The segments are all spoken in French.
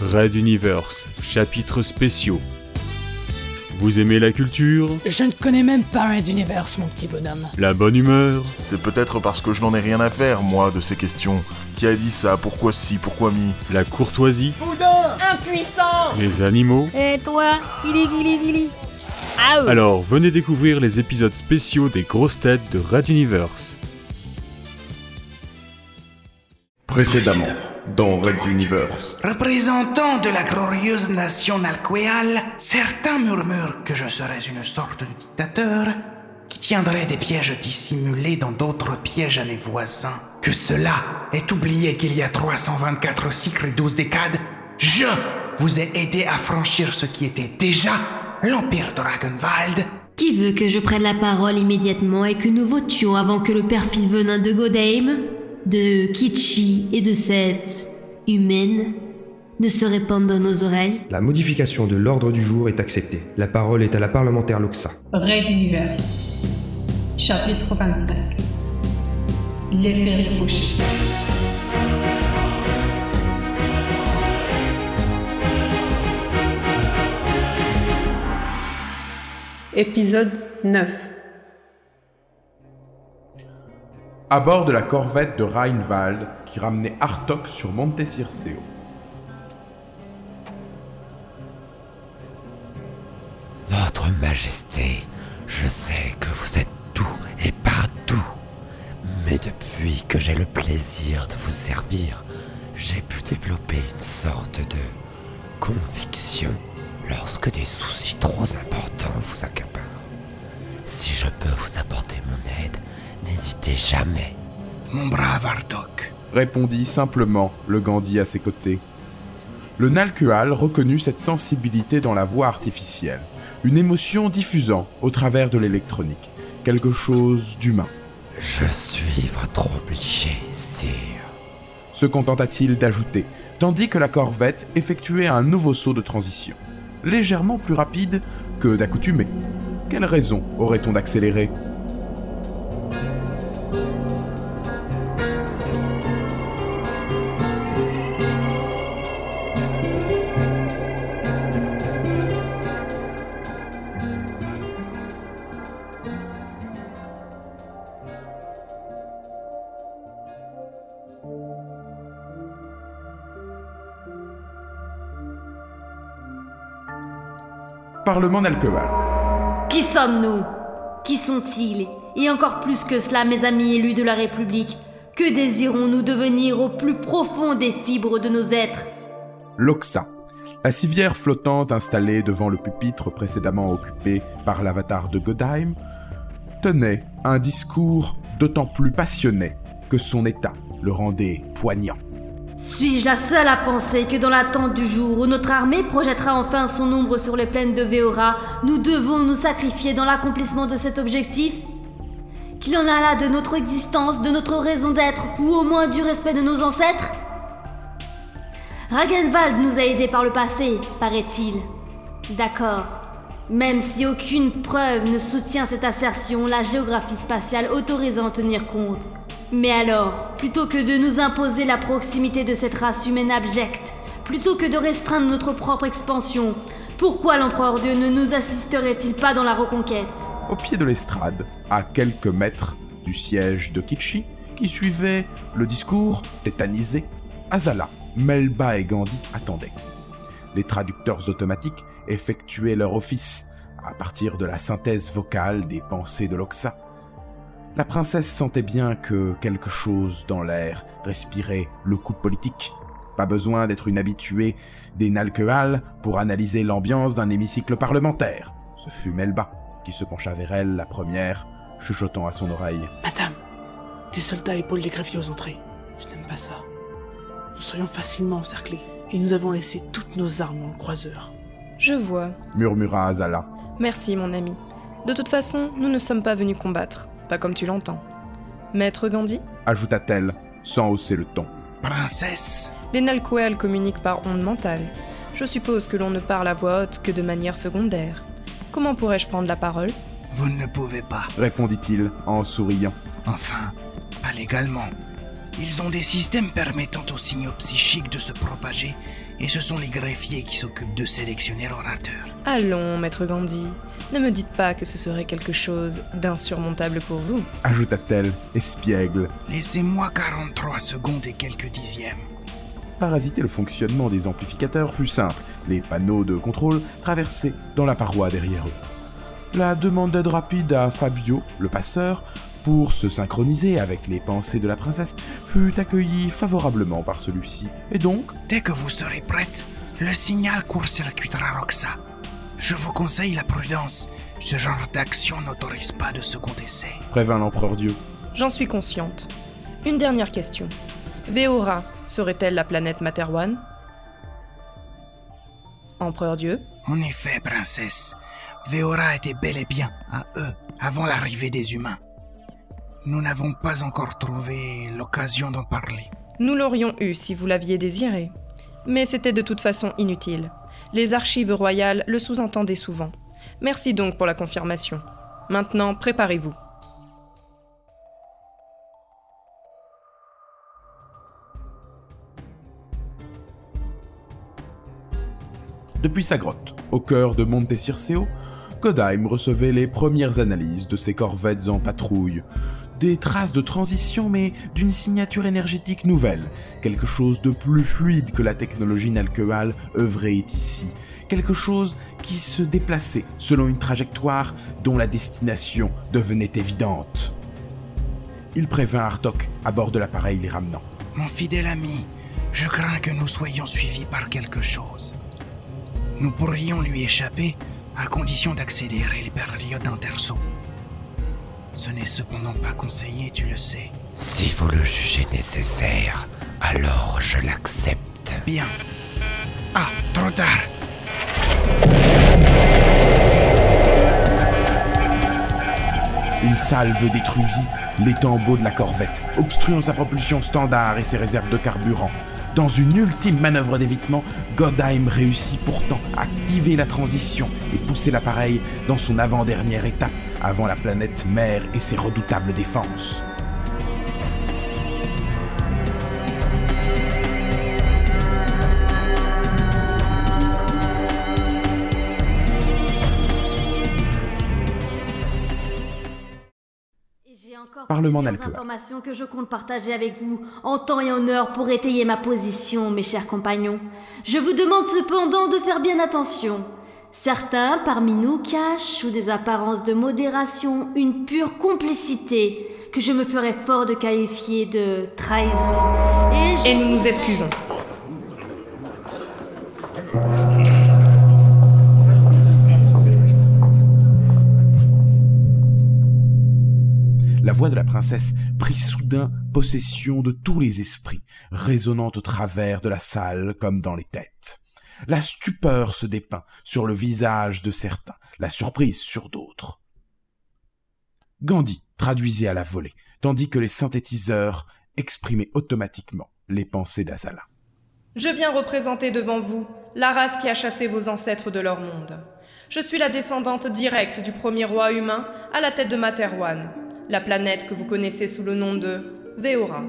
Red Universe, chapitres spéciaux. Vous aimez la culture? Je ne connais même pas Red Universe, mon petit bonhomme. La bonne humeur? C'est peut-être parce que je n'en ai rien à faire, moi, de ces questions. Qui a dit ça? Pourquoi si Pourquoi mi? La courtoisie? Impuissant! Les animaux? Et toi Gili gili gili Ah Alors, venez découvrir les épisodes spéciaux des grosses têtes de Red Universe. Précédemment, dans Red Universe. Représentant de la glorieuse nation Nalqueal, certains murmurent que je serais une sorte de dictateur qui tiendrait des pièges dissimulés dans d'autres pièges à mes voisins. Que cela est oublié qu'il y a 324 cycles et 12 décades, je vous ai aidé à franchir ce qui était déjà l'Empire Dragonwald. Qui veut que je prenne la parole immédiatement et que nous votions avant que le perfide venin de Godheim, de Kichi et de cette humaine ne se répande dans nos oreilles La modification de l'ordre du jour est acceptée. La parole est à la parlementaire Loxa. Red Universe. Chapitre 25. L'effet ricochet. Épisode 9 À bord de la corvette de Rheinwald qui ramenait Artok sur Monte Circeo. Votre Majesté, je sais que vous êtes tout et partout. Mais depuis que j'ai le plaisir de vous servir, j'ai pu développer une sorte de conviction lorsque des soucis trop importants vous accaparent. Si je peux vous apporter mon aide, n'hésitez jamais. Mon brave Artok. Répondit simplement le Gandhi à ses côtés. Le Nalkual reconnut cette sensibilité dans la voix artificielle, une émotion diffusant au travers de l'électronique, quelque chose d'humain. Je suis votre obligé, sire. Se contenta-t-il d'ajouter, tandis que la corvette effectuait un nouveau saut de transition, légèrement plus rapide que d'accoutumée. Quelle raison aurait-on d'accélérer? Parlement Nalkeval. Qui sommes-nous? Qui sont-ils? Et encore plus que cela, mes amis élus de la République, que désirons-nous devenir au plus profond des fibres de nos êtres? Loxa, la civière flottante installée devant le pupitre précédemment occupé par l'avatar de Godheim, tenait un discours d'autant plus passionné que son état le rendait poignant. Suis-je la seule à penser que dans l'attente du jour où notre armée projettera enfin son ombre sur les plaines de Veora, nous devons nous sacrifier dans l'accomplissement de cet objectif? Qu'il en a là de notre existence, de notre raison d'être, ou au moins du respect de nos ancêtres? Ragenwald nous a aidés par le passé, paraît-il. D'accord. Même si aucune preuve ne soutient cette assertion, la géographie spatiale autorise à en tenir compte. Mais alors, plutôt que de nous imposer la proximité de cette race humaine abjecte, plutôt que de restreindre notre propre expansion, pourquoi l'empereur Dieu ne nous assisterait-il pas dans la reconquête? Au pied de l'estrade, à quelques mètres du siège de Kichi, qui suivait le discours tétanisé, Azala, Melba et Gandhi attendaient. Les traducteurs automatiques effectuaient leur office à partir de la synthèse vocale des pensées de Loxa. La princesse sentait bien que quelque chose dans l'air respirait le coup politique. Pas besoin d'être une habituée des Nalkeal pour analyser l'ambiance d'un hémicycle parlementaire. Ce fut Melba qui se pencha vers elle la première, chuchotant à son oreille. Madame, des soldats épaulent les greffiers aux entrées. Je n'aime pas ça. Nous serions facilement encerclés, et nous avons laissé toutes nos armes dans le croiseur. Je vois. Murmura Azala. Merci, mon ami. De toute façon, nous ne sommes pas venus combattre, pas comme tu l'entends. Maître Gandhi Ajouta-t-elle, sans hausser le ton. Princesse Les Nalqueal communiquent par ondes mentales. Je suppose que l'on ne parle à voix haute que de manière secondaire. Comment pourrais-je prendre la parole? Vous ne pouvez pas. Répondit-il en souriant. Enfin, pas légalement. Ils ont des systèmes permettant aux signaux psychiques de se propager, et ce sont les greffiers qui s'occupent de sélectionner l'orateur. Allons, maître Gandhi, ne me dites pas que ce serait quelque chose d'insurmontable pour vous. Ajouta-t-elle, espiègle. Laissez-moi 43 secondes et quelques dixièmes. Parasiter le fonctionnement des amplificateurs fut simple. Les panneaux de contrôle traversaient dans la paroi derrière eux. La demande d'aide rapide à Fabio, le passeur, pour se synchroniser avec les pensées de la princesse, fut accueillie favorablement par celui-ci, et donc... Dès que vous serez prête, le signal court-circuitera Roxa. Je vous conseille la prudence. Ce genre d'action n'autorise pas de second essai. Prévint l'empereur Dieu. J'en suis consciente. Une dernière question. Veora serait-elle la planète Materwan? Empereur Dieu? En effet, princesse. Veora était bel et bien à eux avant l'arrivée des humains. Nous n'avons pas encore trouvé l'occasion d'en parler. Nous l'aurions eu si vous l'aviez désiré. Mais c'était de toute façon inutile. Les archives royales le sous-entendaient souvent. Merci donc pour la confirmation. Maintenant, préparez-vous. Depuis sa grotte, au cœur de Monte Circeo, Godheim recevait les premières analyses de ses corvettes en patrouille. Des traces de transition, mais d'une signature énergétique nouvelle. Quelque chose de plus fluide que la technologie nalqueale œuvrait ici. Quelque chose qui se déplaçait selon une trajectoire dont la destination devenait évidente. Il prévint Artok à bord de l'appareil les ramenant. Mon fidèle ami, je crains que nous soyons suivis par quelque chose. Nous pourrions lui échapper à condition d'accélérer les périodes d'intersaut. Ce n'est cependant pas conseillé, tu le sais. Si vous le jugez nécessaire, alors je l'accepte. Bien. Ah, trop tard. Une salve détruisit les tambours de la corvette, obstruant sa propulsion standard et ses réserves de carburant. Dans une ultime manœuvre d'évitement, Godheim réussit pourtant à activer la transition et pousser l'appareil dans son avant-dernière étape avant la planète mère et ses redoutables défenses. Parlement informations que je compte partager avec vous en temps et en heure pour étayer ma position, mes chers compagnons. Je vous demande cependant de faire bien attention. Certains parmi nous cachent, sous des apparences de modération, une pure complicité que je me ferais fort de qualifier de trahison. Et, je- Et nous nous excusons. La voix de la princesse prit soudain possession de tous les esprits, résonnant au travers de la salle comme dans les têtes. La stupeur se dépeint sur le visage de certains, la surprise sur d'autres. Gandhi traduisait à la volée, tandis que les synthétiseurs exprimaient automatiquement les pensées d'Azala. Je viens représenter devant vous la race qui a chassé vos ancêtres de leur monde. Je suis la descendante directe du premier roi humain à la tête de Materwan, la planète que vous connaissez sous le nom de Veora.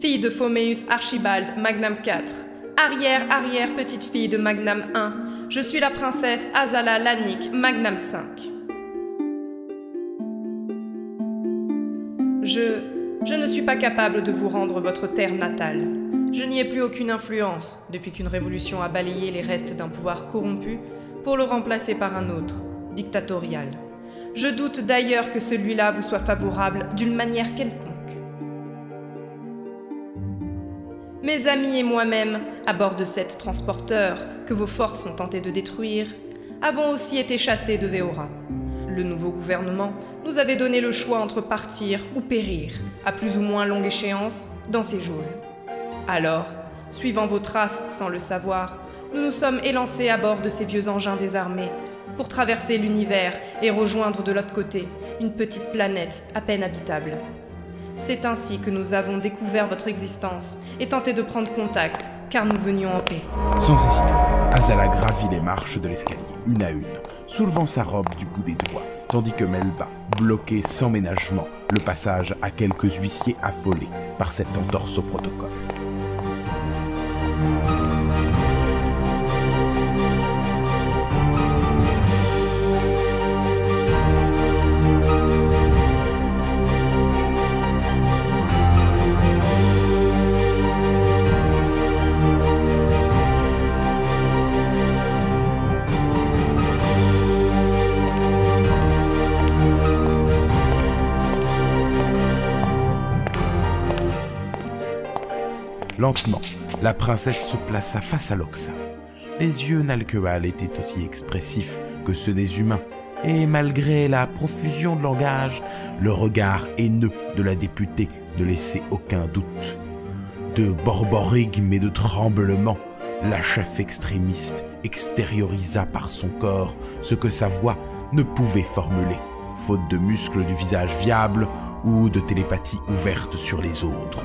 Fille de Phomeus Archibald Magnam IV, arrière-arrière petite fille de Magnam I, je suis la princesse Azala Lanik Magnam V. Je. Je ne suis pas capable de vous rendre votre terre natale. Je n'y ai plus aucune influence depuis qu'une révolution a balayé les restes d'un pouvoir corrompu pour le remplacer par un autre, dictatorial. Je doute d'ailleurs que celui-là vous soit favorable d'une manière quelconque. Mes amis et moi-même, à bord de cet transporteur que vos forces ont tenté de détruire, avons aussi été chassés de Veora. Le nouveau gouvernement nous avait donné le choix entre partir ou périr, à plus ou moins longue échéance, dans ces geôles. Alors, suivant vos traces sans le savoir, nous nous sommes élancés à bord de ces vieux engins désarmés pour traverser l'univers et rejoindre de l'autre côté une petite planète à peine habitable. C'est ainsi que nous avons découvert votre existence et tenté de prendre contact, car nous venions en paix. Sans hésiter, Azala gravit les marches de l'escalier, une à une, soulevant sa robe du bout des doigts, tandis que Melba bloquait sans ménagement le passage à quelques huissiers affolés. par cette entorse au protocole. Lentement, la princesse se plaça face à Loxa. Les yeux n'Alqueal étaient aussi expressifs que ceux des humains, et malgré la profusion de langage, le regard haineux de la députée ne laissait aucun doute. De borborigmes et de tremblements, la chef extrémiste extériorisa par son corps ce que sa voix ne pouvait formuler, faute de muscles du visage viable ou de télépathie ouverte sur les autres.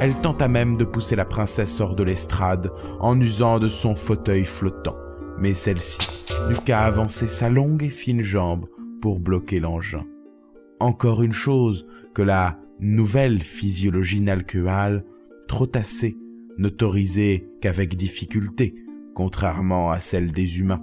Elle tenta même de pousser la princesse hors de l'estrade en usant de son fauteuil flottant, mais celle-ci n'eut qu'à avancer sa longue et fine jambe pour bloquer l'engin. Encore une chose que la nouvelle physiologie nalqueale, trop tassée, n'autorisait qu'avec difficulté, contrairement à celle des humains.